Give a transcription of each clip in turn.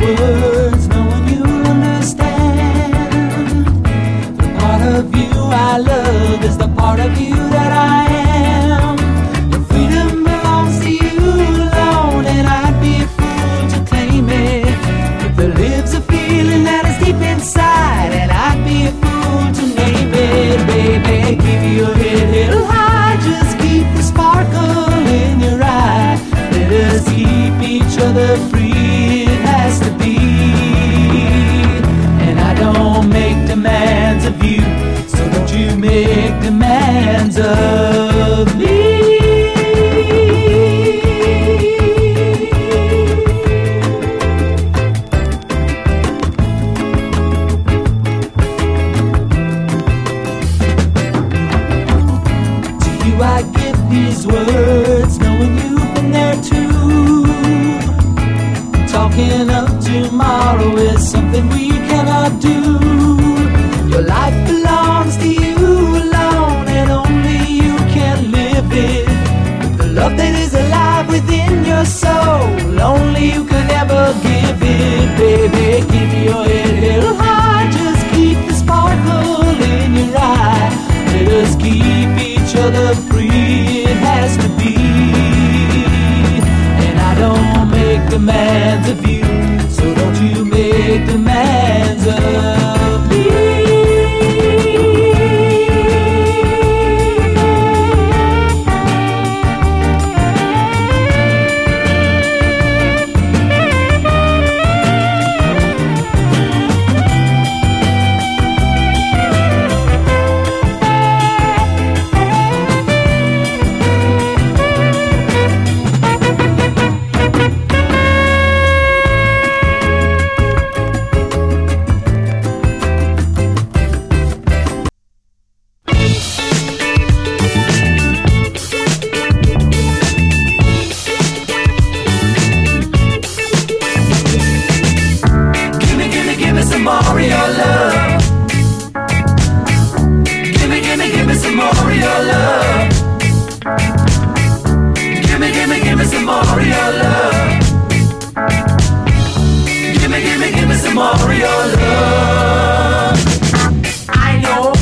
words no one you'll understand. The part of you I love is the part of you that I am. Your freedom belongs to you alone, and I'd be a fool to claim it. But there lives a feeling that is deep inside, and I'd be a fool to name it, baby. Give you a hit, high. Just keep the sparkle in your eye. Let us keep each other free. Has to be. Your life belongs to you alone, and only you can live it. The love that is alive within your soul, only you can ever give it, baby. Keep your head held high, just keep the sparkle in your eye. Let us keep each other free. It has to be. And I don't make demands of you, some more of your love. Gimme, gimme, gimme some more of your love. Gimme, gimme, gimme some more of your love. I know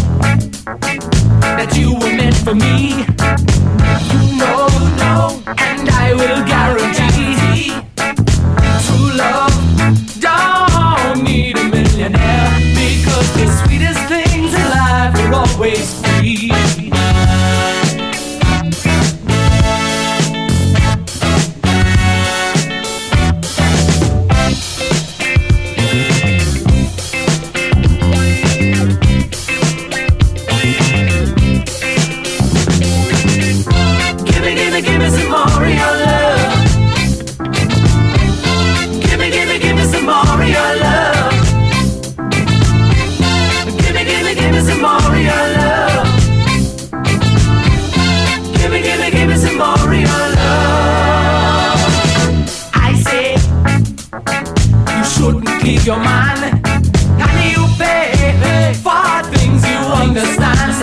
that you were meant for me. You know, know, and I will guarantee true love don't need a millionaire because the sweetest things in life are always your love. Give me, give me, give me some love. Give me, give me, give me some love. Give me, give me, give me some love. I say you shouldn't leave your man. Can you pay for things you understand?